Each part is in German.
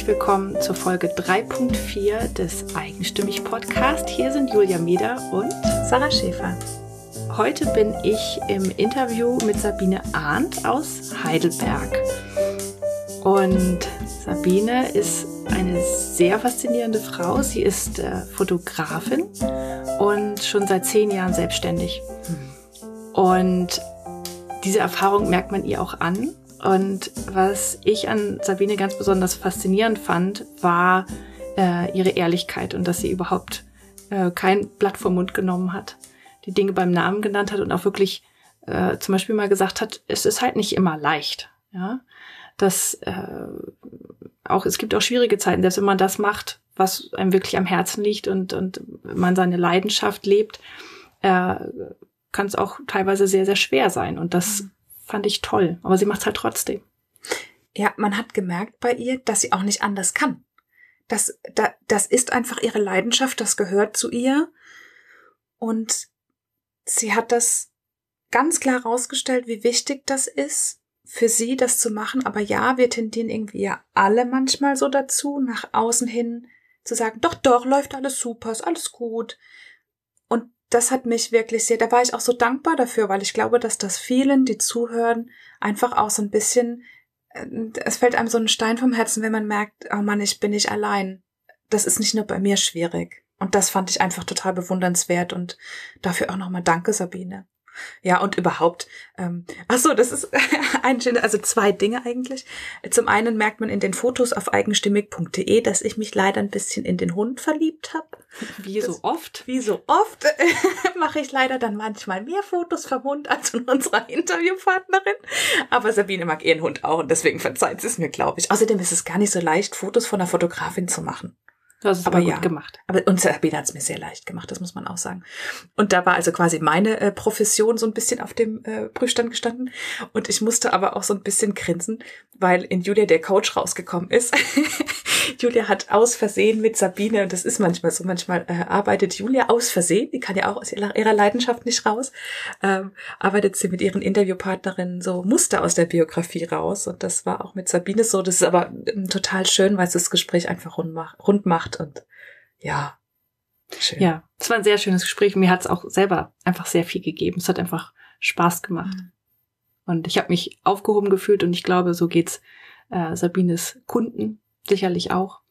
herzlich willkommen zur Folge 3.4 des Eigenstimmig Podcast. Hier sind Julia Mieder und Sarah Schäfer. Heute bin ich im Interview mit Sabine Arndt aus Heidelberg. Und Sabine ist eine sehr faszinierende Frau. Sie ist äh, Fotografin und schon seit zehn Jahren selbstständig. Und diese Erfahrung merkt man ihr auch an. Und was ich an Sabine ganz besonders faszinierend fand, war äh, ihre Ehrlichkeit und dass sie überhaupt äh, kein Blatt vom Mund genommen hat, die Dinge beim Namen genannt hat und auch wirklich äh, zum Beispiel mal gesagt hat, es ist halt nicht immer leicht. Ja, dass äh, auch es gibt auch schwierige Zeiten, selbst wenn man das macht, was einem wirklich am Herzen liegt und und man seine Leidenschaft lebt, äh, kann es auch teilweise sehr sehr schwer sein und das mhm fand ich toll. Aber sie macht es halt trotzdem. Ja, man hat gemerkt bei ihr, dass sie auch nicht anders kann. Das, da, das ist einfach ihre Leidenschaft, das gehört zu ihr. Und sie hat das ganz klar herausgestellt, wie wichtig das ist, für sie das zu machen. Aber ja, wir tendieren irgendwie ja alle manchmal so dazu, nach außen hin zu sagen, doch, doch, läuft alles super, ist alles gut. Das hat mich wirklich sehr, da war ich auch so dankbar dafür, weil ich glaube, dass das vielen, die zuhören, einfach auch so ein bisschen, äh, es fällt einem so ein Stein vom Herzen, wenn man merkt, oh Mann, ich bin nicht allein. Das ist nicht nur bei mir schwierig. Und das fand ich einfach total bewundernswert und dafür auch nochmal danke, Sabine. Ja, und überhaupt, ähm, ach so, das ist ein schöner, also zwei Dinge eigentlich. Zum einen merkt man in den Fotos auf eigenstimmig.de, dass ich mich leider ein bisschen in den Hund verliebt habe. Wie so oft? Wie so oft mache ich leider dann manchmal mehr Fotos vom Hund als von unserer Interviewpartnerin. Aber Sabine mag ihren Hund auch und deswegen verzeiht sie es mir, glaube ich. Außerdem ist es gar nicht so leicht, Fotos von einer Fotografin zu machen. Das ist aber, aber gut ja, gemacht. Aber und Sabine hat es mir sehr leicht gemacht, das muss man auch sagen. Und da war also quasi meine äh, Profession so ein bisschen auf dem äh, Prüfstand gestanden. Und ich musste aber auch so ein bisschen grinsen, weil in Julia der Coach rausgekommen ist. Julia hat aus Versehen mit Sabine, und das ist manchmal so, manchmal äh, arbeitet Julia aus Versehen, die kann ja auch aus ihrer, ihrer Leidenschaft nicht raus, ähm, arbeitet sie mit ihren Interviewpartnerinnen so Muster aus der Biografie raus. Und das war auch mit Sabine so. Das ist aber ähm, total schön, weil es das Gespräch einfach rund, macht, rund macht und ja. Schön. Ja, es war ein sehr schönes Gespräch. Mir hat es auch selber einfach sehr viel gegeben. Es hat einfach Spaß gemacht. Mhm. Und ich habe mich aufgehoben gefühlt und ich glaube, so geht's äh, Sabines Kunden sicherlich auch.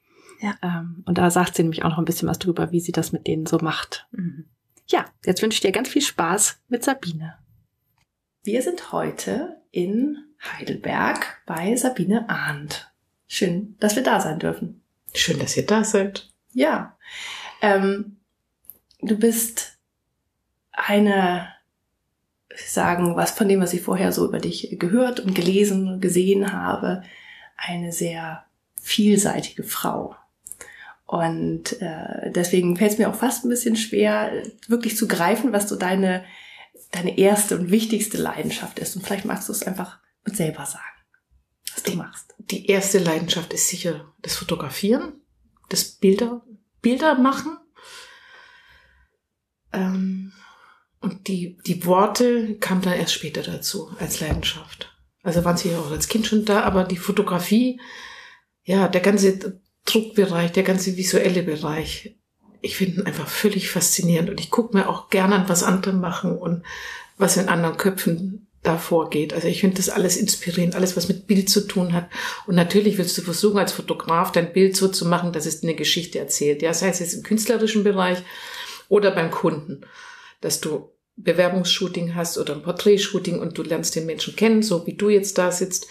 Ja. Ähm, und da sagt sie nämlich auch noch ein bisschen was drüber, wie sie das mit denen so macht. Mhm. Ja, jetzt wünsche ich dir ganz viel Spaß mit Sabine. Wir sind heute in Heidelberg bei Sabine Arndt. Schön, dass wir da sein dürfen. Schön, dass ihr da seid. Ja. Ähm, du bist eine, sagen, was von dem, was ich vorher so über dich gehört und gelesen und gesehen habe, eine sehr vielseitige Frau. Und äh, deswegen fällt es mir auch fast ein bisschen schwer, wirklich zu greifen, was so deine, deine erste und wichtigste Leidenschaft ist. Und vielleicht magst du es einfach uns selber sagen, was du machst. Die erste Leidenschaft ist sicher das Fotografieren, das Bilder, Bilder machen. Ähm, und die, die Worte kamen dann erst später dazu als Leidenschaft. Also waren sie ja auch als Kind schon da, aber die Fotografie ja, der ganze Druckbereich, der ganze visuelle Bereich, ich finde ihn einfach völlig faszinierend und ich gucke mir auch gerne an, was andere machen und was in anderen Köpfen da vorgeht. Also ich finde das alles inspirierend, alles was mit Bild zu tun hat. Und natürlich willst du versuchen, als Fotograf dein Bild so zu machen, dass es eine Geschichte erzählt. Ja, sei es jetzt im künstlerischen Bereich oder beim Kunden, dass du Bewerbungsshooting hast oder ein Porträtshooting und du lernst den Menschen kennen, so wie du jetzt da sitzt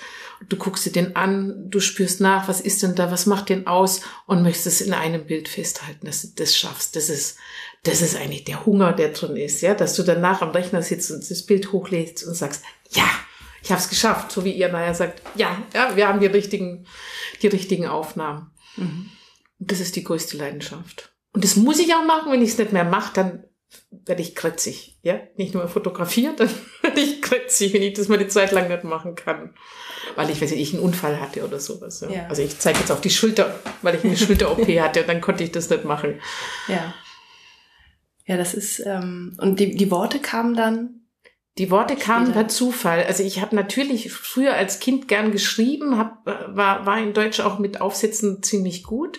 du guckst dir den an, du spürst nach, was ist denn da, was macht den aus und möchtest es in einem Bild festhalten, dass du das schaffst. Das ist, das ist eigentlich der Hunger, der drin ist, ja, dass du danach am Rechner sitzt und das Bild hochlädst und sagst, ja, ich habe es geschafft, so wie ihr nachher sagt, ja, ja, wir haben die richtigen, die richtigen Aufnahmen. Mhm. Das ist die größte Leidenschaft. Und das muss ich auch machen, wenn ich es nicht mehr mache, dann werde ich kritzig, ja, nicht nur fotografiert, dann werde ich kritzig, wenn ich das mal eine Zeit lang nicht machen kann weil ich weiß nicht, ich einen Unfall hatte oder sowas. Ja. Ja. Also ich zeige jetzt auf die Schulter, weil ich eine Schulter-OP hatte und dann konnte ich das nicht machen. Ja. Ja, das ist, ähm, und die, die Worte kamen dann? Die Worte kamen per Zufall. Also ich habe natürlich früher als Kind gern geschrieben, hab, war, war in Deutsch auch mit Aufsätzen ziemlich gut,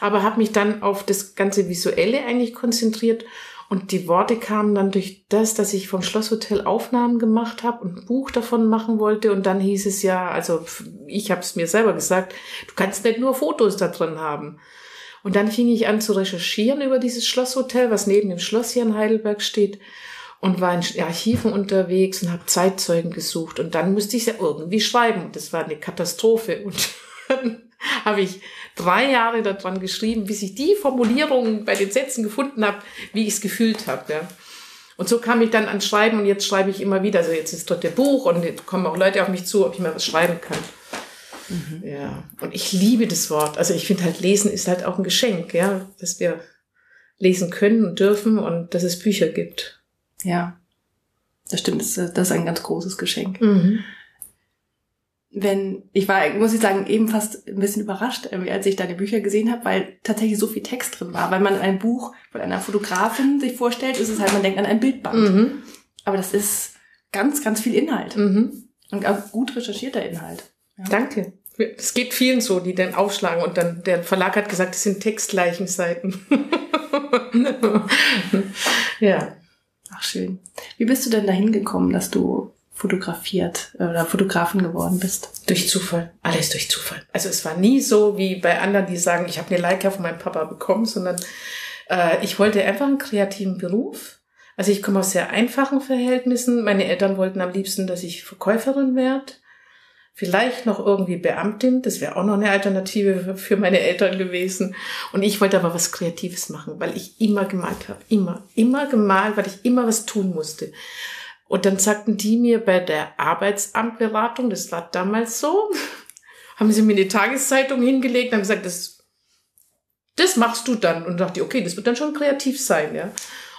aber habe mich dann auf das ganze Visuelle eigentlich konzentriert. Und die Worte kamen dann durch das, dass ich vom Schlosshotel Aufnahmen gemacht habe und ein Buch davon machen wollte. Und dann hieß es ja, also ich habe es mir selber gesagt, du kannst nicht nur Fotos da drin haben. Und dann fing ich an zu recherchieren über dieses Schlosshotel, was neben dem Schloss hier in Heidelberg steht und war in Archiven unterwegs und habe Zeitzeugen gesucht. Und dann musste ich ja irgendwie schreiben. Das war eine Katastrophe. Und dann habe ich drei Jahre daran geschrieben, bis ich die Formulierungen bei den Sätzen gefunden habe, wie ich es gefühlt habe. Ja. Und so kam ich dann ans Schreiben und jetzt schreibe ich immer wieder. Also jetzt ist dort der Buch und jetzt kommen auch Leute auf mich zu, ob ich mal was schreiben kann. Mhm. Ja. Und ich liebe das Wort. Also ich finde halt, Lesen ist halt auch ein Geschenk, ja, dass wir lesen können und dürfen und dass es Bücher gibt. Ja, das stimmt. Das ist, das ist ein ganz großes Geschenk. Mhm. Wenn ich war, muss ich sagen, eben fast ein bisschen überrascht, als ich deine Bücher gesehen habe, weil tatsächlich so viel Text drin war. Weil man ein Buch von einer Fotografin sich vorstellt, ist es halt, man denkt an ein Bildband. Mhm. Aber das ist ganz, ganz viel Inhalt. Mhm. Und auch gut recherchierter Inhalt. Ja. Danke. Es geht vielen so, die dann aufschlagen und dann der Verlag hat gesagt, es sind Textleichenseiten. ja. Ach schön. Wie bist du denn dahin gekommen, dass du fotografiert äh, oder Fotografin geworden bist? Durch Zufall. Alles durch Zufall. Also es war nie so wie bei anderen, die sagen, ich habe eine Leica von meinem Papa bekommen, sondern äh, ich wollte einfach einen kreativen Beruf. Also ich komme aus sehr einfachen Verhältnissen. Meine Eltern wollten am liebsten, dass ich Verkäuferin werde vielleicht noch irgendwie Beamtin, das wäre auch noch eine Alternative für meine Eltern gewesen. Und ich wollte aber was Kreatives machen, weil ich immer gemalt habe, immer, immer gemalt, weil ich immer was tun musste. Und dann sagten die mir bei der Arbeitsamtberatung, das war damals so, haben sie mir eine Tageszeitung hingelegt und haben gesagt, das, das machst du dann. Und dachte ich, okay, das wird dann schon kreativ sein, ja.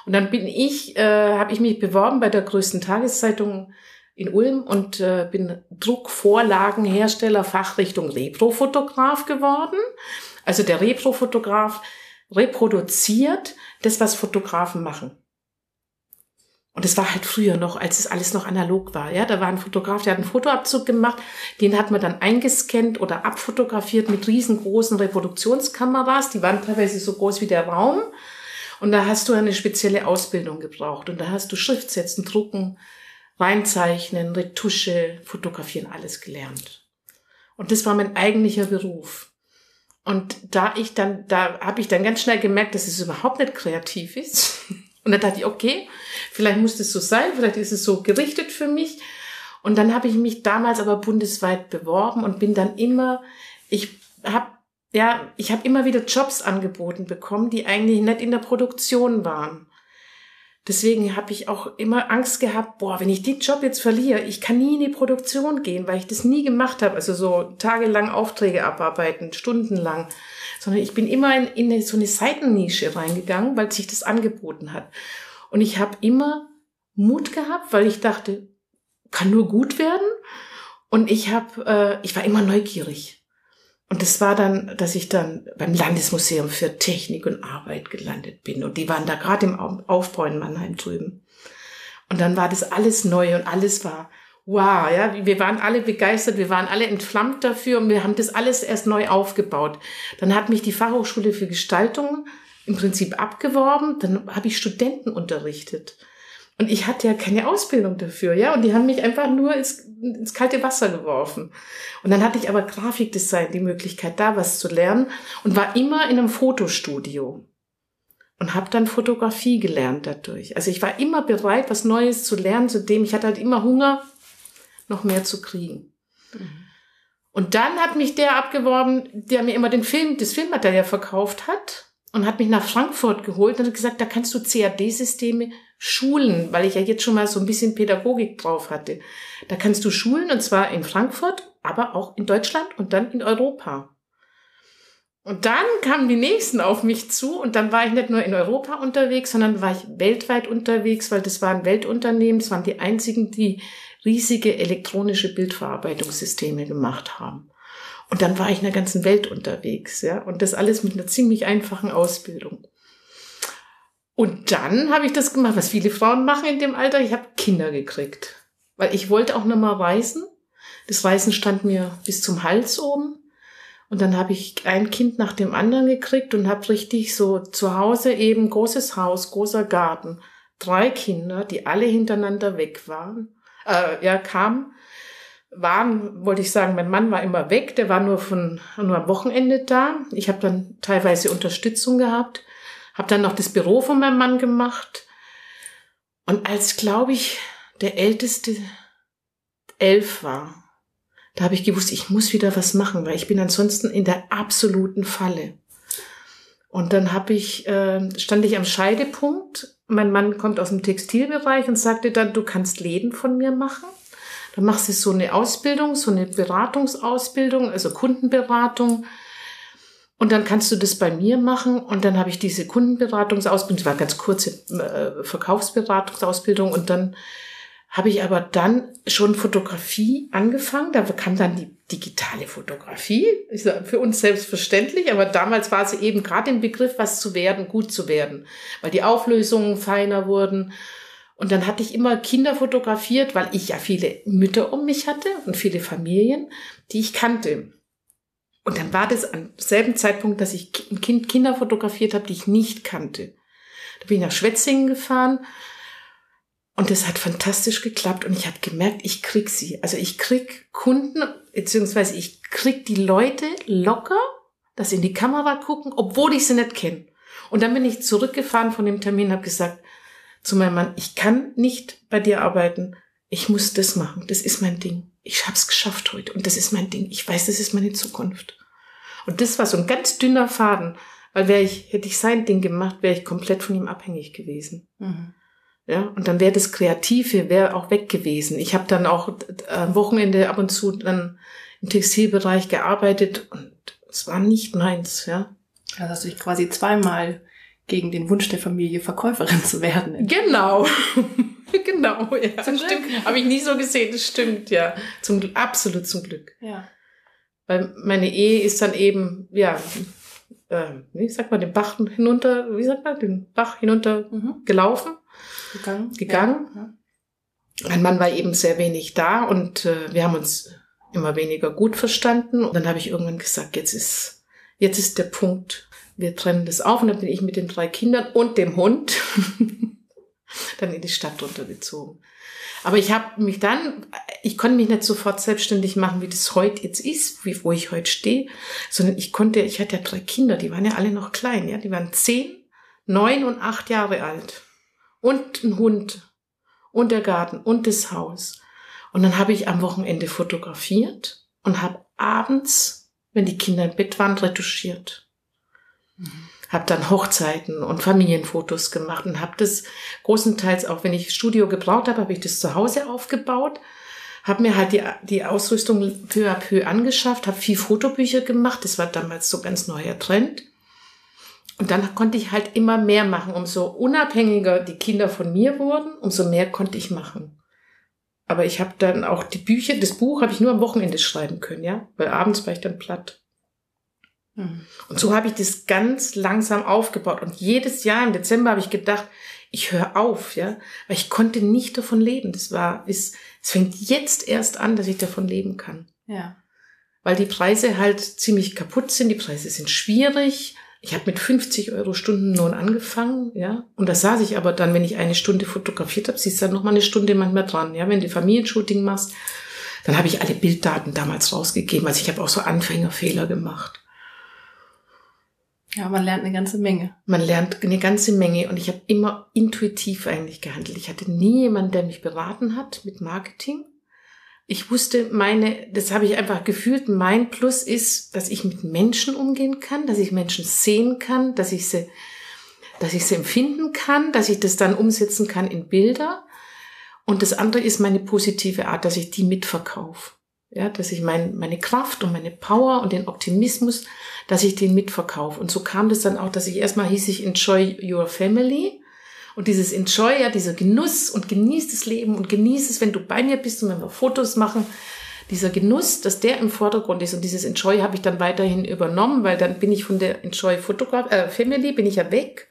Und dann bin ich, äh, habe ich mich beworben bei der größten Tageszeitung in Ulm und äh, bin Druckvorlagenhersteller Fachrichtung Reprofotograf geworden. Also der Reprofotograf reproduziert das, was Fotografen machen. Und es war halt früher noch, als es alles noch analog war. Ja, da war ein Fotograf, der hat einen Fotoabzug gemacht, den hat man dann eingescannt oder abfotografiert mit riesengroßen Reproduktionskameras. Die waren teilweise so groß wie der Raum. Und da hast du eine spezielle Ausbildung gebraucht. Und da hast du Schriftsetzen, Drucken, Reinzeichnen, Retusche, Fotografieren, alles gelernt. Und das war mein eigentlicher Beruf. Und da ich dann, da habe ich dann ganz schnell gemerkt, dass es überhaupt nicht kreativ ist. Und da dachte ich, okay, vielleicht muss das so sein, vielleicht ist es so gerichtet für mich. Und dann habe ich mich damals aber bundesweit beworben und bin dann immer, ich habe ja, ich habe immer wieder Jobs angeboten bekommen, die eigentlich nicht in der Produktion waren. Deswegen habe ich auch immer Angst gehabt, boah, wenn ich den Job jetzt verliere, ich kann nie in die Produktion gehen, weil ich das nie gemacht habe. Also so tagelang Aufträge abarbeiten, stundenlang. Sondern ich bin immer in, in so eine Seitennische reingegangen, weil sich das angeboten hat. Und ich habe immer Mut gehabt, weil ich dachte, kann nur gut werden. Und ich habe, äh, ich war immer neugierig. Und das war dann, dass ich dann beim Landesmuseum für Technik und Arbeit gelandet bin. Und die waren da gerade im Aufbau in Mannheim drüben. Und dann war das alles neu und alles war wow, ja, wir waren alle begeistert, wir waren alle entflammt dafür und wir haben das alles erst neu aufgebaut. Dann hat mich die Fachhochschule für Gestaltung im Prinzip abgeworben, dann habe ich Studenten unterrichtet. Und ich hatte ja keine Ausbildung dafür, ja. Und die haben mich einfach nur ins, ins kalte Wasser geworfen. Und dann hatte ich aber Grafikdesign, die Möglichkeit, da was zu lernen und war immer in einem Fotostudio und habe dann Fotografie gelernt dadurch. Also ich war immer bereit, was Neues zu lernen, zudem ich hatte halt immer Hunger, noch mehr zu kriegen. Mhm. Und dann hat mich der abgeworben, der mir immer den Film, das Filmmaterial verkauft hat und hat mich nach Frankfurt geholt und hat gesagt, da kannst du CAD-Systeme schulen, weil ich ja jetzt schon mal so ein bisschen Pädagogik drauf hatte. Da kannst du schulen und zwar in Frankfurt, aber auch in Deutschland und dann in Europa. Und dann kamen die nächsten auf mich zu und dann war ich nicht nur in Europa unterwegs, sondern war ich weltweit unterwegs, weil das waren Weltunternehmen, das waren die einzigen, die riesige elektronische Bildverarbeitungssysteme gemacht haben. Und dann war ich in der ganzen Welt unterwegs, ja, und das alles mit einer ziemlich einfachen Ausbildung. Und dann habe ich das gemacht, was viele Frauen machen in dem Alter. Ich habe Kinder gekriegt. Weil ich wollte auch noch mal reisen. Das Reisen stand mir bis zum Hals oben. Und dann habe ich ein Kind nach dem anderen gekriegt und habe richtig so zu Hause eben großes Haus, großer Garten, drei Kinder, die alle hintereinander weg waren, äh, ja kamen, waren, wollte ich sagen, mein Mann war immer weg, der war nur von nur am Wochenende da. Ich habe dann teilweise Unterstützung gehabt, habe dann noch das Büro von meinem Mann gemacht. Und als, glaube ich, der Älteste elf war, da habe ich gewusst, ich muss wieder was machen, weil ich bin ansonsten in der absoluten Falle. Und dann habe ich, äh, stand ich am Scheidepunkt. Mein Mann kommt aus dem Textilbereich und sagte dann, du kannst Läden von mir machen. Dann machst du so eine Ausbildung, so eine Beratungsausbildung, also Kundenberatung. Und dann kannst du das bei mir machen. Und dann habe ich diese Kundenberatungsausbildung, das war ganz kurze äh, Verkaufsberatungsausbildung. Und dann habe ich aber dann schon Fotografie angefangen. Da kam dann die digitale Fotografie. Sag, für uns selbstverständlich, aber damals war sie eben gerade im Begriff, was zu werden, gut zu werden, weil die Auflösungen feiner wurden. Und dann hatte ich immer Kinder fotografiert, weil ich ja viele Mütter um mich hatte und viele Familien, die ich kannte. Und dann war das am selben Zeitpunkt, dass ich ein Kind Kinder fotografiert habe, die ich nicht kannte. Da bin ich nach Schwetzingen gefahren und das hat fantastisch geklappt und ich habe gemerkt, ich krieg sie. Also ich krieg Kunden, beziehungsweise ich krieg die Leute locker, dass sie in die Kamera gucken, obwohl ich sie nicht kenne. Und dann bin ich zurückgefahren von dem Termin und habe gesagt zu meinem Mann, ich kann nicht bei dir arbeiten. Ich muss das machen. Das ist mein Ding. Ich hab's geschafft heute und das ist mein Ding. Ich weiß, das ist meine Zukunft. Und das war so ein ganz dünner Faden, weil wäre ich, hätte ich sein Ding gemacht, wäre ich komplett von ihm abhängig gewesen. Mhm. Ja, und dann wäre das Kreative wäre auch weg gewesen. Ich habe dann auch am Wochenende ab und zu dann im Textilbereich gearbeitet und es war nicht meins, ja. Also hast du dich quasi zweimal gegen den Wunsch der Familie Verkäuferin zu werden. Genau. genau, ja. Zum stimmt. Habe ich nie so gesehen, das stimmt, ja. Zum absolut zum Glück. Ja. Weil meine Ehe ist dann eben, ja, äh, wie sagt man, den Bach hinunter, wie sagt man, den Bach hinunter mhm. gelaufen. Gegangen. Gegangen. Ja. Mein Mann war eben sehr wenig da und äh, wir haben uns immer weniger gut verstanden. Und dann habe ich irgendwann gesagt, jetzt ist, jetzt ist der Punkt, wir trennen das auf. Und dann bin ich mit den drei Kindern und dem Hund dann in die Stadt runtergezogen. Aber ich habe mich dann, ich konnte mich nicht sofort selbstständig machen, wie das heute jetzt ist, wie, wo ich heute stehe, sondern ich konnte, ich hatte ja drei Kinder, die waren ja alle noch klein, ja, die waren zehn, neun und acht Jahre alt und ein Hund und der Garten und das Haus. Und dann habe ich am Wochenende fotografiert und habe abends, wenn die Kinder im Bett waren, retuschiert. Habe dann Hochzeiten und Familienfotos gemacht und habe das großenteils auch, wenn ich Studio gebraucht habe, habe ich das zu Hause aufgebaut, habe mir halt die, die Ausrüstung peu à peu angeschafft, habe viel Fotobücher gemacht, das war damals so ganz neuer Trend und dann konnte ich halt immer mehr machen. Umso unabhängiger die Kinder von mir wurden, umso mehr konnte ich machen. Aber ich habe dann auch die Bücher, das Buch habe ich nur am Wochenende schreiben können, ja, weil abends war ich dann platt. Mhm. Und so habe ich das ganz langsam aufgebaut. Und jedes Jahr im Dezember habe ich gedacht, ich höre auf, ja, weil ich konnte nicht davon leben. Das war, ist, es fängt jetzt erst an, dass ich davon leben kann. Ja. Weil die Preise halt ziemlich kaputt sind, die Preise sind schwierig ich habe mit 50 Euro Stundenlohn angefangen, ja. Und da saß ich aber dann, wenn ich eine Stunde fotografiert habe, siehst du dann noch mal eine Stunde manchmal dran, ja. Wenn du Familienshooting machst, dann habe ich alle Bilddaten damals rausgegeben. Also ich habe auch so Anfängerfehler gemacht. Ja, man lernt eine ganze Menge. Man lernt eine ganze Menge und ich habe immer intuitiv eigentlich gehandelt. Ich hatte nie jemanden, der mich beraten hat mit Marketing ich wusste, meine, das habe ich einfach gefühlt, mein Plus ist, dass ich mit Menschen umgehen kann, dass ich Menschen sehen kann, dass ich sie, dass ich sie empfinden kann, dass ich das dann umsetzen kann in Bilder. Und das andere ist meine positive Art, dass ich die mitverkaufe. Ja, dass ich mein, meine Kraft und meine Power und den Optimismus, dass ich den mitverkaufe. Und so kam das dann auch, dass ich erstmal hieß ich Enjoy Your Family. Und dieses Enjoy, ja, dieser Genuss und genieß das Leben und genieß es, wenn du bei mir bist und wenn wir Fotos machen. Dieser Genuss, dass der im Vordergrund ist und dieses Enjoy habe ich dann weiterhin übernommen, weil dann bin ich von der Enjoy Fotograf, äh, Family bin ich ja weg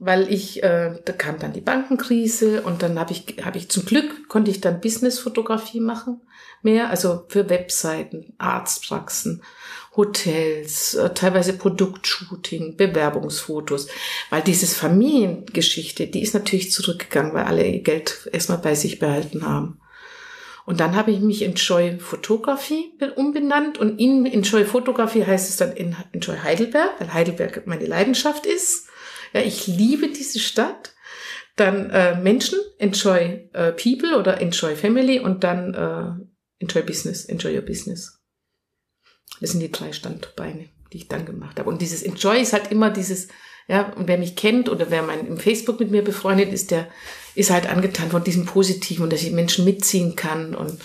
weil ich, äh, da kam dann die Bankenkrise und dann habe ich, habe ich zum Glück, konnte ich dann Businessfotografie machen mehr, also für Webseiten, Arztpraxen, Hotels, äh, teilweise Produktshooting, Bewerbungsfotos, weil dieses Familiengeschichte, die ist natürlich zurückgegangen, weil alle ihr Geld erstmal bei sich behalten haben. Und dann habe ich mich in Joy Fotografie umbenannt und in, in Joy Fotografie heißt es dann in, in Joy Heidelberg, weil Heidelberg meine Leidenschaft ist. Ja, ich liebe diese Stadt. Dann äh, Menschen, enjoy äh, people oder enjoy family und dann äh, enjoy business, enjoy your business. Das sind die drei Standbeine, die ich dann gemacht habe. Und dieses Enjoy ist halt immer dieses, ja, und wer mich kennt oder wer mein im Facebook mit mir befreundet ist, der ist halt angetan von diesem Positiven und dass ich Menschen mitziehen kann. Und,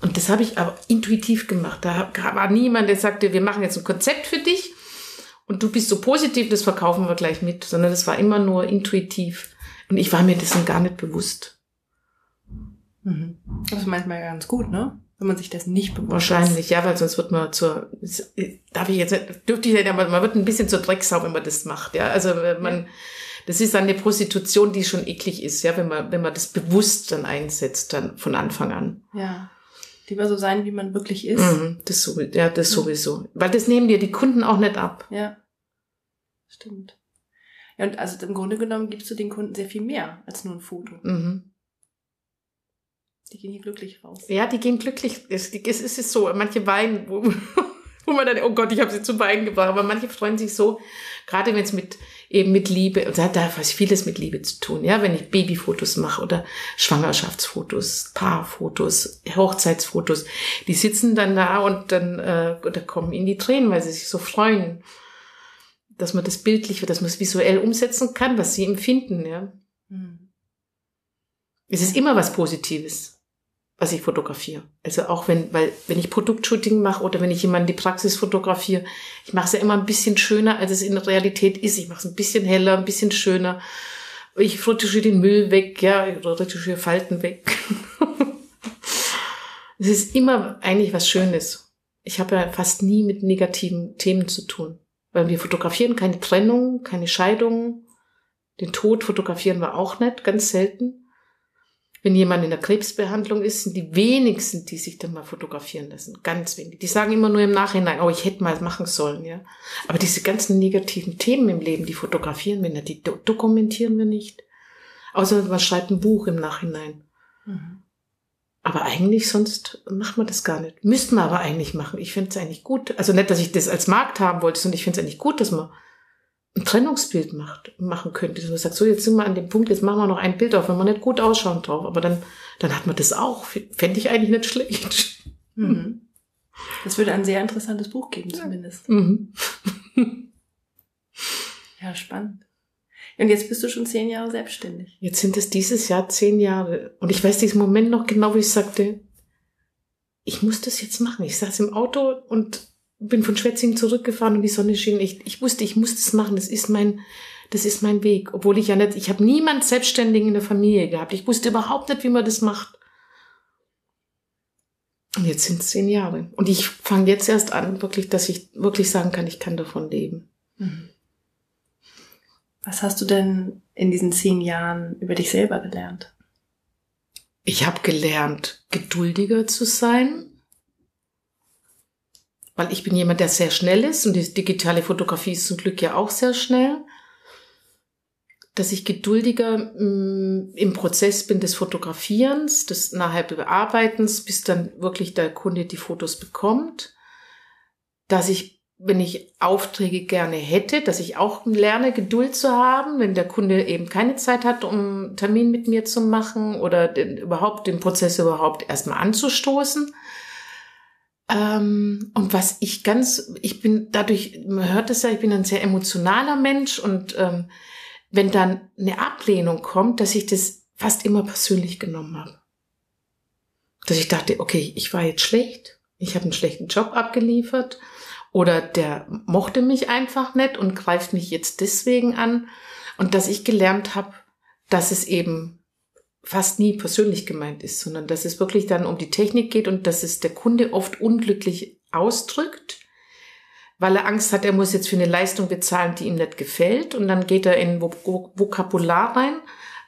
und das habe ich aber intuitiv gemacht. Da war niemand, der sagte, wir machen jetzt ein Konzept für dich und du bist so positiv, das verkaufen wir gleich mit, sondern das war immer nur intuitiv. Und ich war mir dessen gar nicht bewusst. Mhm. Das ist manchmal ganz gut, ne? wenn man sich das nicht bewusst Wahrscheinlich, ja, weil sonst wird man zur, darf ich jetzt, dürfte ich nicht, aber man wird ein bisschen zur Drecksau, wenn man das macht, ja. Also man, das ist dann eine Prostitution, die schon eklig ist, ja, wenn man, wenn man das bewusst dann einsetzt, dann von Anfang an. Ja. Lieber so sein, wie man wirklich ist. Mhm, das so, ja, das sowieso. Weil das nehmen dir die Kunden auch nicht ab. Ja. Stimmt. Ja, und also im Grunde genommen gibst du den Kunden sehr viel mehr als nur ein Foto. Mhm. Die gehen hier glücklich raus. Ja, die gehen glücklich. Es, es ist so, manche weinen, wo, wo man dann, oh Gott, ich habe sie zu weinen gebracht. Aber manche freuen sich so, gerade wenn es mit eben mit Liebe, und da hat was vieles mit Liebe zu tun, ja, wenn ich Babyfotos mache oder Schwangerschaftsfotos, Paarfotos, Hochzeitsfotos, die sitzen dann da und dann äh, da kommen ihnen die Tränen, weil sie sich so freuen, dass man das bildlich, dass man es visuell umsetzen kann, was sie empfinden, ja. Hm. Es ist immer was Positives was ich fotografiere. Also auch wenn, weil wenn ich Produktshooting mache oder wenn ich jemanden die Praxis fotografiere, ich mache es ja immer ein bisschen schöner, als es in der Realität ist. Ich mache es ein bisschen heller, ein bisschen schöner. Ich fotografiere den Müll weg, ja, oder retuschiere Falten weg. es ist immer eigentlich was Schönes. Ich habe ja fast nie mit negativen Themen zu tun. Weil wir fotografieren keine Trennung, keine Scheidung. Den Tod fotografieren wir auch nicht, ganz selten wenn jemand in der Krebsbehandlung ist, sind die wenigsten, die sich dann mal fotografieren lassen. Ganz wenig. Die sagen immer nur im Nachhinein, oh, ich hätte mal machen sollen, ja. Aber diese ganzen negativen Themen im Leben, die fotografieren wir nicht, die do dokumentieren wir nicht. Außer man schreibt ein Buch im Nachhinein. Mhm. Aber eigentlich sonst macht man das gar nicht. Müssten wir aber eigentlich machen. Ich finde es eigentlich gut. Also nicht, dass ich das als Markt haben wollte, sondern ich finde es eigentlich gut, dass man ein Trennungsbild macht, machen könnte. Dass man sagt, so jetzt sind wir an dem Punkt, jetzt machen wir noch ein Bild auf, wenn man nicht gut ausschaut drauf. Aber dann, dann hat man das auch. Fände ich eigentlich nicht schlecht. Mhm. Das würde ein sehr interessantes Buch geben, zumindest. Mhm. ja, spannend. Und jetzt bist du schon zehn Jahre selbstständig. Jetzt sind es dieses Jahr zehn Jahre. Und ich weiß diesen Moment noch genau, wie ich sagte, ich muss das jetzt machen. Ich saß im Auto und bin von Schwetzingen zurückgefahren und die Sonne schien. Ich, ich wusste, ich muss das machen. Das ist mein, das ist mein Weg. Obwohl ich ja nicht, ich habe niemand Selbstständigen in der Familie gehabt. Ich wusste überhaupt nicht, wie man das macht. Und jetzt sind es zehn Jahre. Und ich fange jetzt erst an, wirklich, dass ich wirklich sagen kann, ich kann davon leben. Mhm. Was hast du denn in diesen zehn Jahren über dich selber gelernt? Ich habe gelernt, geduldiger zu sein weil ich bin jemand, der sehr schnell ist und die digitale Fotografie ist zum Glück ja auch sehr schnell, dass ich geduldiger mm, im Prozess bin des Fotografierens, des nachher Bearbeitens, bis dann wirklich der Kunde die Fotos bekommt, dass ich, wenn ich Aufträge gerne hätte, dass ich auch lerne, Geduld zu haben, wenn der Kunde eben keine Zeit hat, um einen Termin mit mir zu machen oder den, überhaupt den Prozess überhaupt erstmal anzustoßen ähm, und was ich ganz, ich bin dadurch, man hört es ja, ich bin ein sehr emotionaler Mensch und ähm, wenn dann eine Ablehnung kommt, dass ich das fast immer persönlich genommen habe. Dass ich dachte, okay, ich war jetzt schlecht, ich habe einen schlechten Job abgeliefert oder der mochte mich einfach nicht und greift mich jetzt deswegen an und dass ich gelernt habe, dass es eben fast nie persönlich gemeint ist, sondern dass es wirklich dann um die Technik geht und dass es der Kunde oft unglücklich ausdrückt, weil er Angst hat, er muss jetzt für eine Leistung bezahlen, die ihm nicht gefällt. Und dann geht er in Vok Vokabular rein,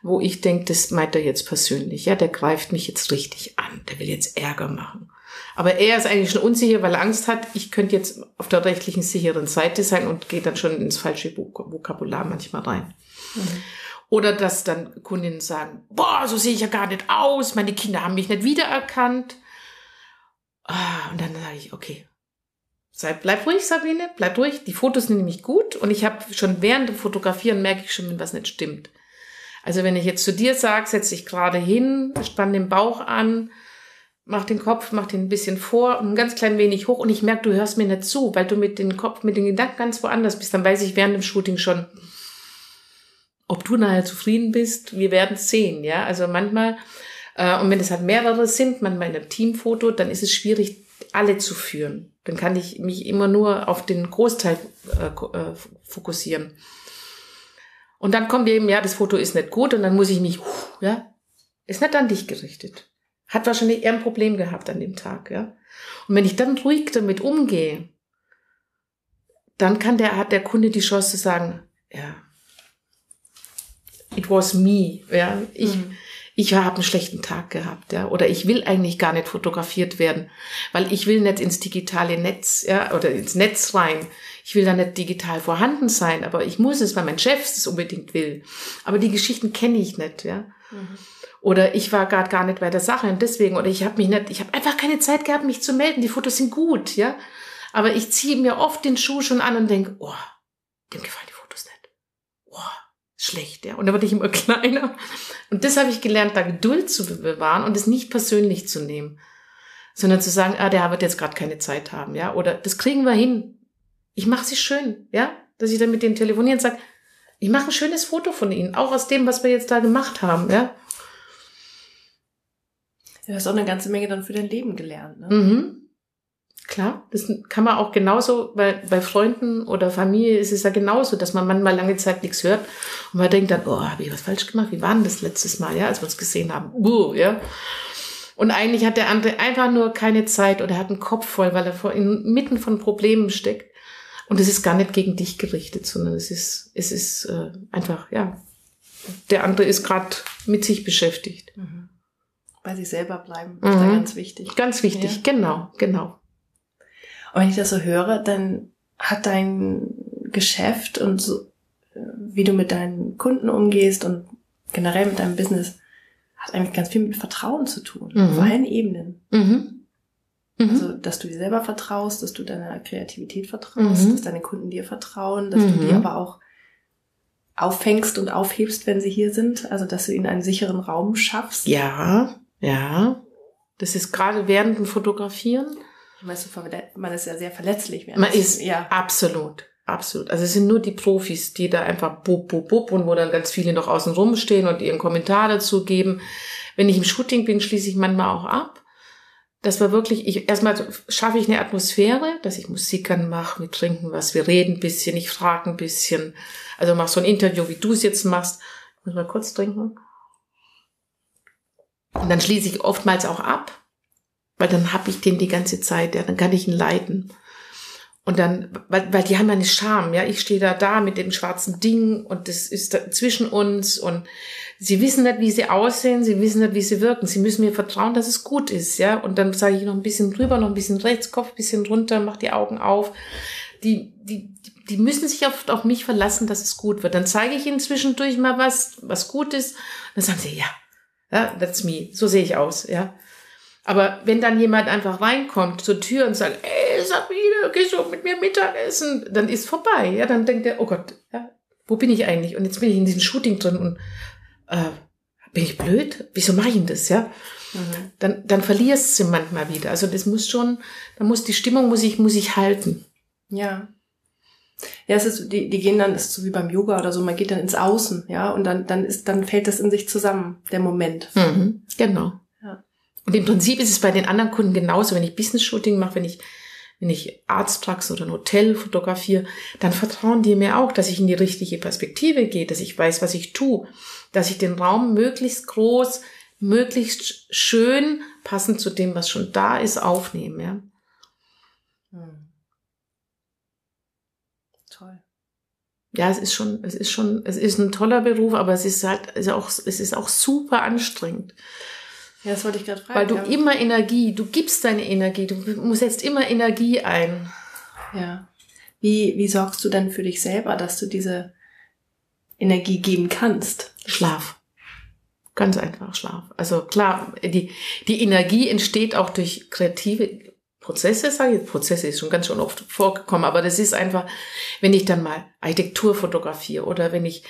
wo ich denke, das meint er jetzt persönlich. Ja, der greift mich jetzt richtig an. Der will jetzt Ärger machen. Aber er ist eigentlich schon unsicher, weil er Angst hat, ich könnte jetzt auf der rechtlichen sicheren Seite sein und geht dann schon ins falsche Vokabular manchmal rein. Mhm. Oder dass dann Kundinnen sagen, boah, so sehe ich ja gar nicht aus, meine Kinder haben mich nicht wiedererkannt. Ah, und dann sage ich, okay, sei, bleib ruhig, Sabine, bleib ruhig. Die Fotos sind nämlich gut und ich habe schon während dem Fotografieren merke ich schon, wenn was nicht stimmt. Also wenn ich jetzt zu dir sage, setz dich gerade hin, spann den Bauch an, mach den Kopf, mach den ein bisschen vor und ein ganz klein wenig hoch und ich merke, du hörst mir nicht zu, weil du mit dem Kopf, mit den Gedanken ganz woanders bist, dann weiß ich während dem Shooting schon, ob du nachher zufrieden bist, wir werden sehen, ja. Also manchmal, äh, und wenn es halt mehrere sind, manchmal in einem Teamfoto, dann ist es schwierig, alle zu führen. Dann kann ich mich immer nur auf den Großteil äh, äh, fokussieren. Und dann kommt eben, ja, das Foto ist nicht gut und dann muss ich mich, ja, ist nicht an dich gerichtet. Hat wahrscheinlich eher ein Problem gehabt an dem Tag, ja. Und wenn ich dann ruhig damit umgehe, dann kann der, hat der Kunde die Chance zu sagen, ja, it was me, ja, ich, mhm. ich habe einen schlechten Tag gehabt, ja, oder ich will eigentlich gar nicht fotografiert werden, weil ich will nicht ins digitale Netz, ja, oder ins Netz rein. Ich will da nicht digital vorhanden sein, aber ich muss es, weil mein Chef es unbedingt will. Aber die Geschichten kenne ich nicht, ja. Mhm. Oder ich war gerade gar nicht bei der Sache und deswegen, oder ich habe mich nicht, ich habe einfach keine Zeit gehabt, mich zu melden. Die Fotos sind gut, ja. Aber ich ziehe mir oft den Schuh schon an und denke, oh, dem gefallen die Fotos nicht. Oh, schlecht, ja. Und da wurde ich immer kleiner. Und das habe ich gelernt, da Geduld zu bewahren und es nicht persönlich zu nehmen. Sondern zu sagen, ah, der wird jetzt gerade keine Zeit haben, ja. Oder das kriegen wir hin. Ich mache sie schön, ja. Dass ich dann mit denen telefonieren und sage, ich mache ein schönes Foto von ihnen, auch aus dem, was wir jetzt da gemacht haben, ja. Du hast auch eine ganze Menge dann für dein Leben gelernt. Ne? Mhm. Klar, das kann man auch genauso, bei, bei Freunden oder Familie ist es ja genauso, dass man manchmal lange Zeit nichts hört und man denkt dann, oh, habe ich was falsch gemacht? Wie war denn das letztes Mal, ja, als wir uns gesehen haben? Uh, ja. Und eigentlich hat der andere einfach nur keine Zeit oder hat einen Kopf voll, weil er vor, inmitten von Problemen steckt. Und es ist gar nicht gegen dich gerichtet, sondern es ist, es ist äh, einfach, ja, der andere ist gerade mit sich beschäftigt. Mhm bei sich selber bleiben. Mhm. Ist da ganz wichtig. Ganz wichtig, ja. genau, genau. Und wenn ich das so höre, dann hat dein Geschäft und so, wie du mit deinen Kunden umgehst und generell mit deinem Business, hat eigentlich ganz viel mit Vertrauen zu tun. Mhm. Auf allen Ebenen. Mhm. Mhm. Also, dass du dir selber vertraust, dass du deiner Kreativität vertraust, mhm. dass deine Kunden dir vertrauen, dass du die mhm. aber auch auffängst und aufhebst, wenn sie hier sind. Also, dass du ihnen einen sicheren Raum schaffst. Ja. Ja, das ist gerade während dem Fotografieren. Weißt du, man ist ja sehr verletzlich. Man ist, ja. Absolut, absolut. Also es sind nur die Profis, die da einfach bub, bub, bub und wo dann ganz viele noch außen rumstehen und ihren Kommentar dazu geben. Wenn ich im Shooting bin, schließe ich manchmal auch ab. Das war wirklich, ich, erstmal schaffe ich eine Atmosphäre, dass ich Musik anmache, wir trinken was, wir reden ein bisschen, ich frage ein bisschen. Also mach so ein Interview, wie du es jetzt machst. Ich muss mal kurz trinken. Und dann schließe ich oftmals auch ab, weil dann habe ich den die ganze Zeit, ja, dann kann ich ihn leiten. Und dann, weil, weil die haben ja eine Scham, ja, ich stehe da da mit dem schwarzen Ding und das ist da zwischen uns und sie wissen nicht, wie sie aussehen, sie wissen nicht, wie sie wirken. Sie müssen mir vertrauen, dass es gut ist, ja. Und dann sage ich noch ein bisschen drüber, noch ein bisschen rechts, Kopf ein bisschen runter, mach die Augen auf. Die, die, die müssen sich auf, auf mich verlassen, dass es gut wird. Dann zeige ich ihnen zwischendurch mal was, was gut ist. Dann sagen sie, ja, ja, that's me. So sehe ich aus, ja. Aber wenn dann jemand einfach reinkommt zur Tür und sagt, ey, Sabine, gehst du mit mir Mittagessen? Dann ist vorbei, ja. Dann denkt er, oh Gott, ja, wo bin ich eigentlich? Und jetzt bin ich in diesem Shooting drin und äh, bin ich blöd? Wieso mache ich denn das, ja? Mhm. Dann, dann verlierst du manchmal wieder. Also das muss schon, da muss die Stimmung muss ich, muss ich halten. Ja. Ja, es ist, die, die gehen dann, ist so wie beim Yoga oder so, man geht dann ins Außen, ja, und dann, dann ist, dann fällt das in sich zusammen, der Moment. Mhm, genau. Und im Prinzip ist es bei den anderen Kunden genauso, wenn ich Business-Shooting mache, wenn ich, wenn ich Arztpraxen oder ein Hotel fotografiere, dann vertrauen die mir auch, dass ich in die richtige Perspektive gehe, dass ich weiß, was ich tue, dass ich den Raum möglichst groß, möglichst schön, passend zu dem, was schon da ist, aufnehme, ja. Mhm. Toll. Ja, es ist schon, es ist schon, es ist ein toller Beruf, aber es ist halt, es ist auch, es ist auch super anstrengend. Ja, das wollte ich gerade fragen. Weil du ja. immer Energie, du gibst deine Energie, du musst jetzt immer Energie ein. Ja. Wie, wie sorgst du denn für dich selber, dass du diese Energie geben kannst? Schlaf. Ganz einfach Schlaf. Also klar, die, die Energie entsteht auch durch kreative Prozesse, sage ich. Prozesse ist schon ganz schön oft vorgekommen, aber das ist einfach, wenn ich dann mal Architektur fotografiere oder wenn ich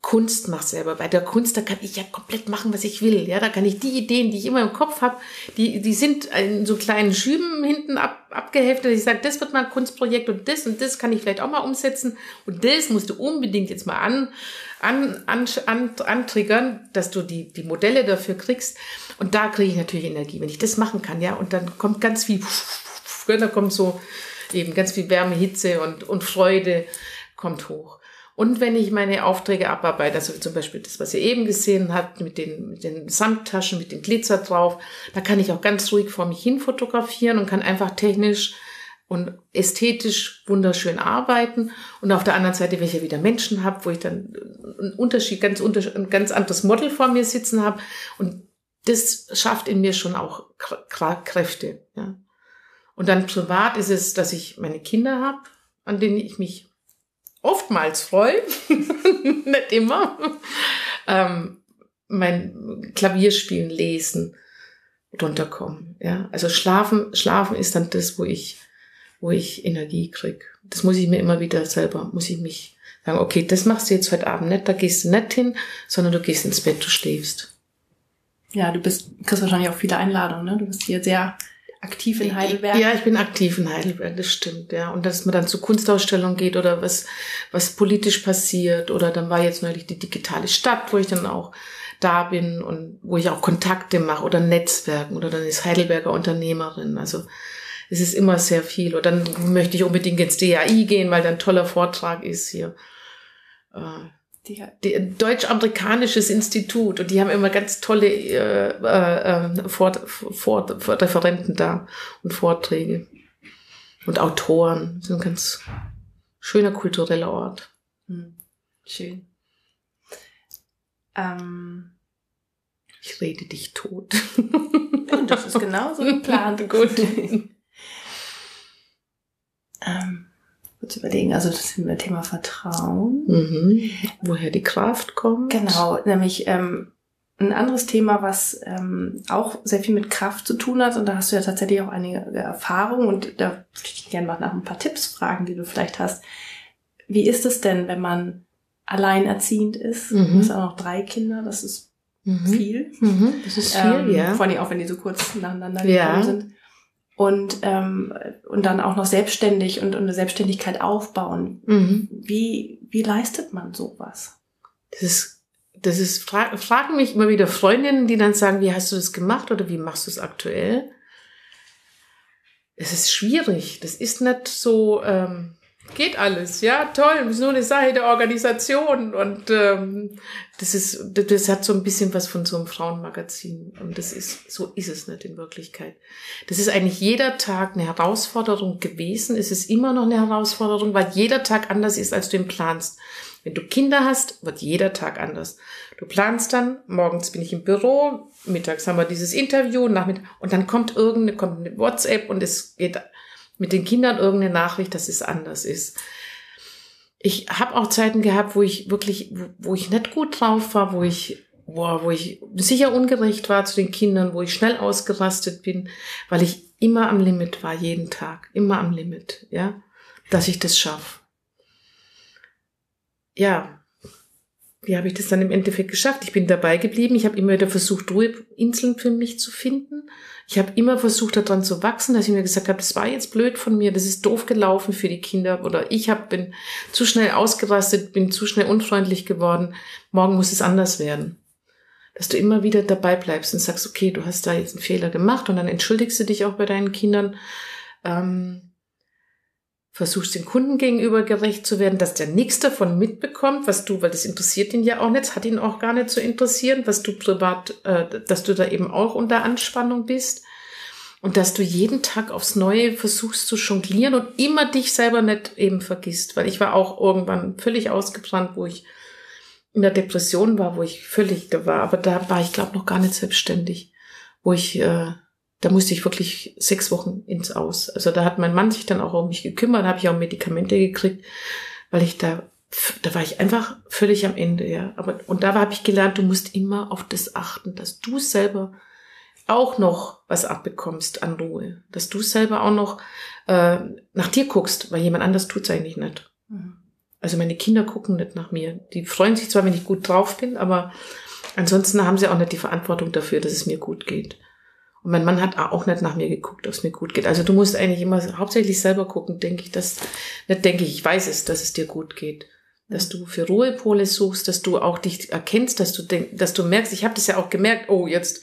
Kunst mache selber. Bei der Kunst, da kann ich ja komplett machen, was ich will. Ja, da kann ich die Ideen, die ich immer im Kopf habe, die, die sind in so kleinen Schüben hinten ab, abgeheftet. Ich sage, das wird mal ein Kunstprojekt und das und das kann ich vielleicht auch mal umsetzen. Und das musst du unbedingt jetzt mal an, an, an, an, antriggern, dass du die, die Modelle dafür kriegst. Und da kriege ich natürlich Energie, wenn ich das machen kann, ja. Und dann kommt ganz viel, da kommt so eben ganz viel Wärme, Hitze und, und Freude kommt hoch. Und wenn ich meine Aufträge abarbeite, also zum Beispiel das, was ihr eben gesehen habt, mit den, mit den Samttaschen, mit dem Glitzer drauf, da kann ich auch ganz ruhig vor mich hin fotografieren und kann einfach technisch und ästhetisch wunderschön arbeiten. Und auf der anderen Seite, wenn ich ja wieder Menschen habe, wo ich dann einen Unterschied, ganz, ein ganz anderes Model vor mir sitzen habe. Und das schafft in mir schon auch Kräfte. Ja. Und dann privat ist es, dass ich meine Kinder habe, an denen ich mich oftmals freue, nicht immer, ähm, mein Klavierspielen, lesen, runterkommen. Ja, also schlafen, schlafen ist dann das, wo ich, wo ich Energie krieg. Das muss ich mir immer wieder selber, muss ich mich sagen, okay, das machst du jetzt heute Abend nicht, da gehst du nicht hin, sondern du gehst ins Bett, du schläfst. Ja, du bist, kriegst wahrscheinlich auch viele Einladungen, ne? Du bist hier sehr aktiv in Heidelberg. Ja, ich bin aktiv in Heidelberg, das stimmt, ja. Und dass man dann zur Kunstausstellung geht oder was, was politisch passiert oder dann war jetzt neulich die digitale Stadt, wo ich dann auch da bin und wo ich auch Kontakte mache oder Netzwerken oder dann ist Heidelberger Unternehmerin. Also es ist immer sehr viel. Und dann möchte ich unbedingt ins DAI gehen, weil da ein toller Vortrag ist hier. Die, die, Deutsch-Amerikanisches Institut und die haben immer ganz tolle äh, äh, Fort, Fort, Fort, Referenten da und Vorträge und Autoren. Das ist ein ganz schöner kultureller Ort. Hm. Schön. Ähm, ich rede dich tot. das ist genauso geplant. Gut. ähm, kurz überlegen, also das ist das Thema Vertrauen. Mhm. Woher die Kraft kommt. Genau, nämlich ähm, ein anderes Thema, was ähm, auch sehr viel mit Kraft zu tun hat, und da hast du ja tatsächlich auch einige Erfahrungen und da würde ich gerne mal nach ein paar Tipps fragen, die du vielleicht hast. Wie ist es denn, wenn man alleinerziehend ist? Mhm. Du hast auch noch drei Kinder, das ist Mhm. viel. Mhm. Das ist viel, Ähm, ja. Vor allem auch, wenn die so kurz nacheinander Ja. gekommen sind. Und, ähm, und dann auch noch selbstständig und, und eine Selbstständigkeit aufbauen. Mhm. Wie, wie leistet man sowas? Das ist, das ist, fra fragen mich immer wieder Freundinnen, die dann sagen, wie hast du das gemacht oder wie machst du es aktuell? Es ist schwierig. Das ist nicht so, ähm, geht alles, ja, toll, ist nur eine Sache der Organisation und ähm, das ist, das hat so ein bisschen was von so einem Frauenmagazin und das ist, so ist es nicht in Wirklichkeit. Das ist eigentlich jeder Tag eine Herausforderung gewesen, es ist immer noch eine Herausforderung, weil jeder Tag anders ist, als du ihn planst. Wenn du Kinder hast, wird jeder Tag anders. Du planst dann, morgens bin ich im Büro, mittags haben wir dieses Interview, nachmittag, und dann kommt irgendeine, kommt eine WhatsApp und es geht mit den Kindern irgendeine Nachricht, dass es anders ist. Ich habe auch Zeiten gehabt, wo ich wirklich, wo, ich nicht gut drauf war, wo ich, boah, wo ich sicher ungerecht war zu den Kindern, wo ich schnell ausgerastet bin, weil ich immer am Limit war, jeden Tag, immer am Limit, ja, dass ich das schaffe. Ja, wie habe ich das dann im Endeffekt geschafft? Ich bin dabei geblieben. Ich habe immer wieder versucht, Ruheinseln für mich zu finden. Ich habe immer versucht, daran zu wachsen, dass ich mir gesagt habe, das war jetzt blöd von mir, das ist doof gelaufen für die Kinder oder ich hab, bin zu schnell ausgerastet, bin zu schnell unfreundlich geworden. Morgen muss es anders werden. Dass du immer wieder dabei bleibst und sagst, okay, du hast da jetzt einen Fehler gemacht und dann entschuldigst du dich auch bei deinen Kindern. Ähm, versuchst den Kunden gegenüber gerecht zu werden, dass der nichts davon mitbekommt, was du, weil das interessiert ihn ja auch nicht, hat ihn auch gar nicht zu interessieren, was du privat, äh, dass du da eben auch unter Anspannung bist. Und dass du jeden Tag aufs Neue versuchst zu jonglieren und immer dich selber nicht eben vergisst. Weil ich war auch irgendwann völlig ausgebrannt, wo ich in der Depression war, wo ich völlig da war. Aber da war ich, glaube noch gar nicht selbstständig. Wo ich, äh, da musste ich wirklich sechs Wochen ins Aus. Also da hat mein Mann sich dann auch um mich gekümmert, habe ich auch Medikamente gekriegt, weil ich da, da war ich einfach völlig am Ende, ja. Aber, und da habe ich gelernt, du musst immer auf das achten, dass du selber auch noch was abbekommst an Ruhe. Dass du selber auch noch äh, nach dir guckst, weil jemand anders tut's eigentlich nicht. Mhm. Also meine Kinder gucken nicht nach mir. Die freuen sich zwar, wenn ich gut drauf bin, aber ansonsten haben sie auch nicht die Verantwortung dafür, dass es mir gut geht. Und mein Mann hat auch nicht nach mir geguckt, ob es mir gut geht. Also du musst eigentlich immer hauptsächlich selber gucken, denke ich, dass, nicht denke ich, ich weiß es, dass es dir gut geht. Dass du für Ruhepole suchst, dass du auch dich erkennst, dass du denk, dass du merkst, ich habe das ja auch gemerkt, oh, jetzt,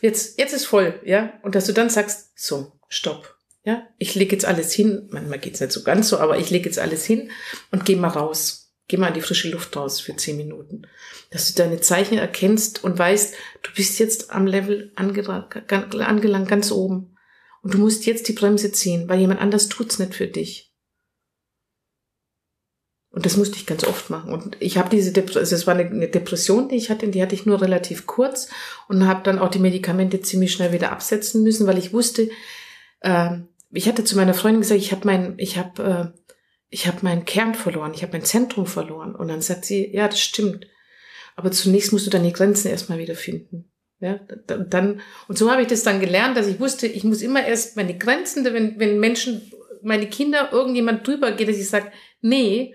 jetzt, jetzt ist voll, ja. Und dass du dann sagst, so, stopp. Ja, ich lege jetzt alles hin. Manchmal geht's nicht so ganz so, aber ich lege jetzt alles hin und geh mal raus. Geh mal in die frische Luft raus für zehn Minuten. Dass du deine Zeichen erkennst und weißt, du bist jetzt am Level angelangt, ganz oben. Und du musst jetzt die Bremse ziehen, weil jemand anders tut's nicht für dich. Und das musste ich ganz oft machen. Und ich habe diese Depression, also es war eine Depression, die ich hatte, die hatte ich nur relativ kurz und habe dann auch die Medikamente ziemlich schnell wieder absetzen müssen, weil ich wusste, ähm, ich hatte zu meiner Freundin gesagt, ich habe mein, ich habe, äh, ich habe meinen Kern verloren, ich habe mein Zentrum verloren. Und dann sagt sie, ja, das stimmt. Aber zunächst musst du deine Grenzen erstmal wiederfinden. Ja, dann, und so habe ich das dann gelernt, dass ich wusste, ich muss immer erst meine Grenzen, wenn, wenn Menschen, meine Kinder, irgendjemand drüber geht, dass ich sage, nee,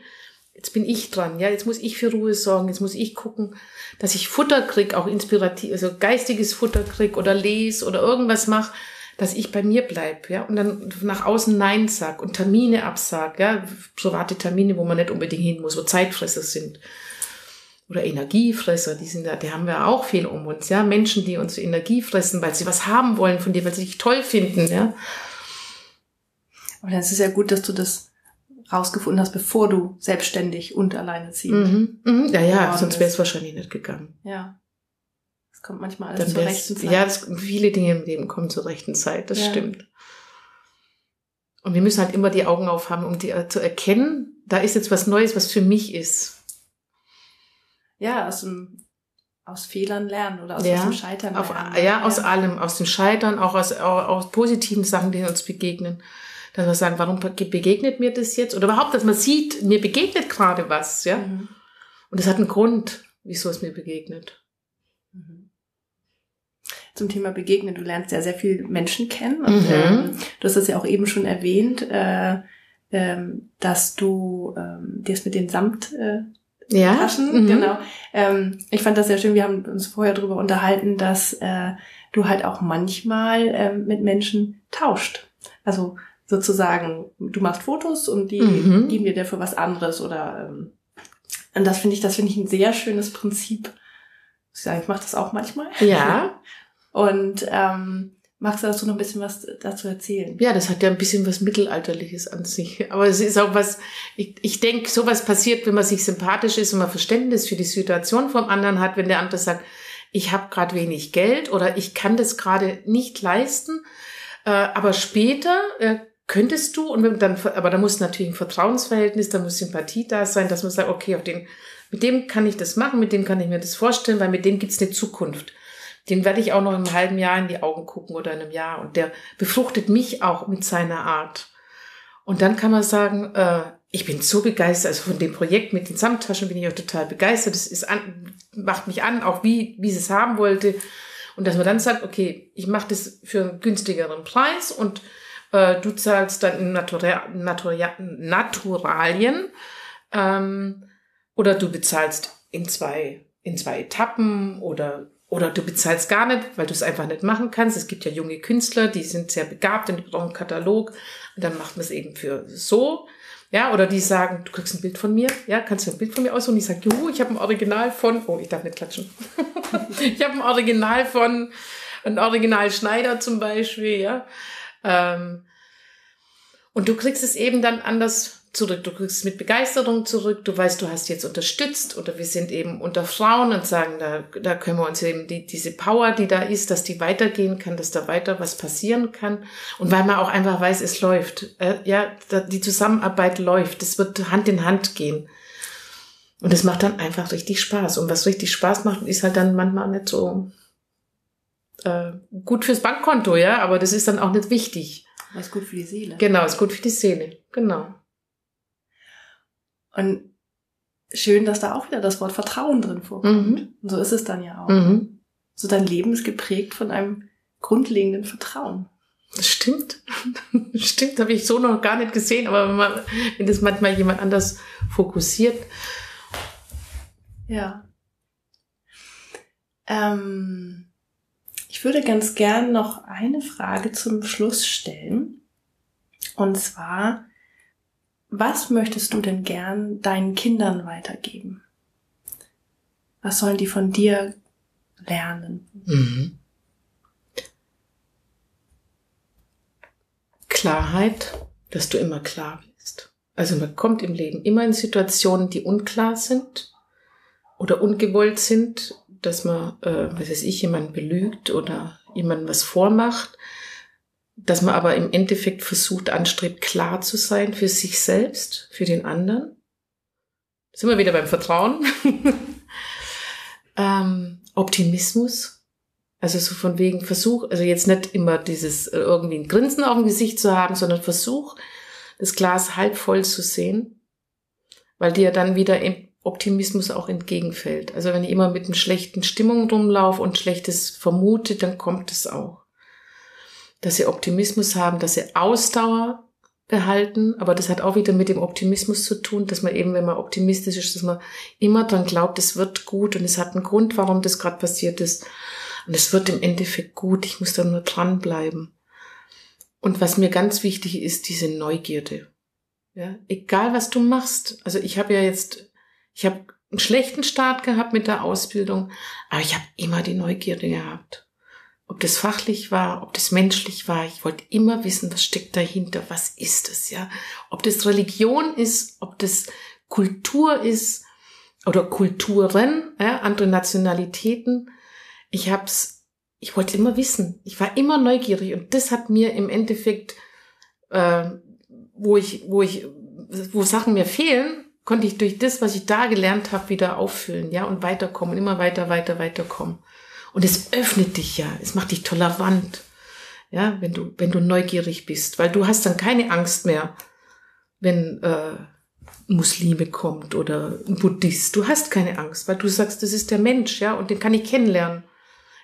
jetzt bin ich dran, ja, jetzt muss ich für Ruhe sorgen, jetzt muss ich gucken, dass ich Futter krieg, auch inspirativ, also geistiges Futter krieg oder lese oder irgendwas mache, dass ich bei mir bleib, ja, und dann nach außen Nein sag und Termine absag, ja, private Termine, wo man nicht unbedingt hin muss, wo Zeitfresser sind. Oder Energiefresser, die sind da, die haben wir auch viel um uns, ja, Menschen, die unsere Energie fressen, weil sie was haben wollen von dir, weil sie dich toll finden, ja. Aber dann ist es ja gut, dass du das rausgefunden hast, bevor du selbstständig und alleine ziehst. Mhm, mhm. Ja, ja, sonst wäre es wahrscheinlich nicht gegangen. Ja. Es kommt manchmal alles zur rechten Zeit. Ja, das, viele Dinge im Leben kommen zur rechten Zeit, das ja. stimmt. Und wir müssen halt immer die Augen aufhaben, um die äh, zu erkennen, da ist jetzt was Neues, was für mich ist. Ja, aus dem aus Fehlern lernen oder aus, ja, aus dem Scheitern lernen. Ja, ja, aus allem, aus dem Scheitern, auch aus, auch aus positiven Sachen, die uns begegnen. Dass wir sagen, warum begegnet mir das jetzt? Oder überhaupt, dass man sieht, mir begegnet gerade was, ja. Mhm. Und es hat einen Grund, wieso es mir begegnet. Zum Thema Begegnen. Du lernst ja sehr viel Menschen kennen und mhm. ähm, du hast es ja auch eben schon erwähnt, äh, ähm, dass du ähm, dir mit den Samt äh, ja? Taschen, mhm. genau. Ähm, ich fand das sehr schön. Wir haben uns vorher darüber unterhalten, dass äh, du halt auch manchmal äh, mit Menschen tauscht. Also sozusagen, du machst Fotos und die mhm. geben dir dafür was anderes oder ähm, und das finde ich, das finde ich ein sehr schönes Prinzip. Ich sage, ich mache das auch manchmal. Ja. Und ähm, magst du dazu noch ein bisschen was dazu erzählen? Ja, das hat ja ein bisschen was Mittelalterliches an sich. Aber es ist auch was, ich, ich denke, sowas passiert, wenn man sich sympathisch ist und man Verständnis für die Situation vom anderen hat, wenn der andere sagt, ich habe gerade wenig Geld oder ich kann das gerade nicht leisten, äh, aber später äh, könntest du, und dann, aber da muss natürlich ein Vertrauensverhältnis, da muss Sympathie da sein, dass man sagt, okay, auf den, mit dem kann ich das machen, mit dem kann ich mir das vorstellen, weil mit dem gibt's eine Zukunft den werde ich auch noch im halben Jahr in die Augen gucken oder in einem Jahr. Und der befruchtet mich auch mit seiner Art. Und dann kann man sagen, äh, ich bin so begeistert, also von dem Projekt mit den Samttaschen bin ich auch total begeistert. Das ist an, macht mich an, auch wie, wie sie es haben wollte. Und dass man dann sagt, okay, ich mache das für einen günstigeren Preis und äh, du zahlst dann in Natura Natura Naturalien ähm, oder du bezahlst in zwei, in zwei Etappen oder oder du bezahlst gar nicht, weil du es einfach nicht machen kannst. Es gibt ja junge Künstler, die sind sehr begabt und die brauchen einen Katalog. Und dann macht man es eben für so. Ja, oder die sagen, du kriegst ein Bild von mir. Ja, kannst du ein Bild von mir aussuchen? Und ich sage, juhu, ich habe ein Original von, oh, ich darf nicht klatschen. ich habe ein Original von, ein Original Schneider zum Beispiel, ja. Ähm, und du kriegst es eben dann anders zurück. Du kriegst es mit Begeisterung zurück. Du weißt, du hast jetzt unterstützt oder wir sind eben unter Frauen und sagen, da, da können wir uns eben die, diese Power, die da ist, dass die weitergehen kann, dass da weiter was passieren kann. Und weil man auch einfach weiß, es läuft. Äh, ja, die Zusammenarbeit läuft. Es wird Hand in Hand gehen. Und es macht dann einfach richtig Spaß. Und was richtig Spaß macht, ist halt dann manchmal nicht so äh, gut fürs Bankkonto, ja, aber das ist dann auch nicht wichtig. Was gut für die Seele. Genau, ist gut für die Seele. Genau. Und schön, dass da auch wieder das Wort Vertrauen drin vorkommt. Mhm. Und so ist es dann ja auch. Mhm. So dein Leben ist geprägt von einem grundlegenden Vertrauen. Das stimmt. stimmt, habe ich so noch gar nicht gesehen, aber wenn, man, wenn das manchmal jemand anders fokussiert. Ja. Ähm, ich würde ganz gern noch eine Frage zum Schluss stellen. Und zwar, was möchtest du denn gern deinen Kindern weitergeben? Was sollen die von dir lernen? Mhm. Klarheit, dass du immer klar bist. Also man kommt im Leben immer in Situationen, die unklar sind oder ungewollt sind dass man, äh, was weiß ich, jemanden belügt oder jemandem was vormacht, dass man aber im Endeffekt versucht, anstrebt, klar zu sein für sich selbst, für den anderen. Sind wir wieder beim Vertrauen. ähm, Optimismus. Also so von wegen Versuch, also jetzt nicht immer dieses äh, irgendwie ein Grinsen auf dem Gesicht zu haben, sondern Versuch, das Glas halb voll zu sehen, weil dir dann wieder Optimismus auch entgegenfällt. Also wenn ich immer mit einer schlechten Stimmung rumlaufe und Schlechtes vermute, dann kommt es auch. Dass sie Optimismus haben, dass sie Ausdauer behalten, aber das hat auch wieder mit dem Optimismus zu tun, dass man eben, wenn man optimistisch ist, dass man immer dran glaubt, es wird gut und es hat einen Grund, warum das gerade passiert ist. Und es wird im Endeffekt gut, ich muss da nur dranbleiben. Und was mir ganz wichtig ist, diese Neugierde. Ja, egal was du machst. Also ich habe ja jetzt ich habe einen schlechten Start gehabt mit der Ausbildung, aber ich habe immer die Neugierde gehabt. Ob das fachlich war, ob das menschlich war, ich wollte immer wissen, was steckt dahinter, was ist es, ja? Ob das Religion ist, ob das Kultur ist oder Kulturen, ja, andere Nationalitäten. Ich hab's, ich wollte immer wissen. Ich war immer neugierig und das hat mir im Endeffekt, äh, wo ich, wo ich, wo Sachen mir fehlen, konnte ich durch das, was ich da gelernt habe, wieder auffüllen, ja, und weiterkommen, immer weiter, weiter, weiterkommen. Und es öffnet dich ja, es macht dich tolerant, ja, wenn du, wenn du neugierig bist, weil du hast dann keine Angst mehr, wenn äh, Muslime kommt oder ein Buddhist. Du hast keine Angst, weil du sagst, das ist der Mensch, ja, und den kann ich kennenlernen.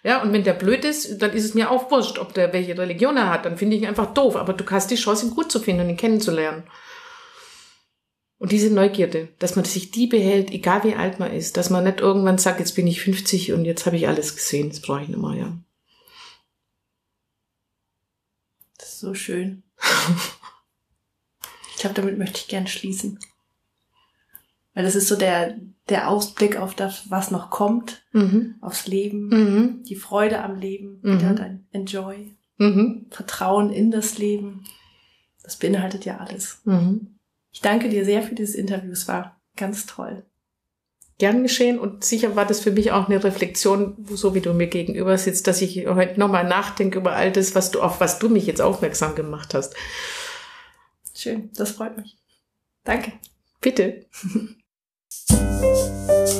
Ja, und wenn der blöd ist, dann ist es mir auch wurscht, ob der welche Religion er hat. Dann finde ich ihn einfach doof. Aber du hast die Chance, ihn gut zu finden und ihn kennenzulernen. Und diese Neugierde, dass man sich die behält, egal wie alt man ist, dass man nicht irgendwann sagt, jetzt bin ich 50 und jetzt habe ich alles gesehen, das brauche ich nicht mehr, ja. Das ist so schön. ich glaube, damit möchte ich gern schließen. Weil das ist so der, der Ausblick auf das, was noch kommt, mhm. aufs Leben, mhm. die Freude am Leben, mhm. wieder dein Enjoy, mhm. Vertrauen in das Leben. Das beinhaltet ja alles. Mhm. Ich danke dir sehr für dieses Interview. Es war ganz toll. Gern geschehen und sicher war das für mich auch eine Reflexion, so wie du mir gegenüber sitzt, dass ich heute nochmal nachdenke über all das, was du, auf was du mich jetzt aufmerksam gemacht hast. Schön, das freut mich. Danke. Bitte.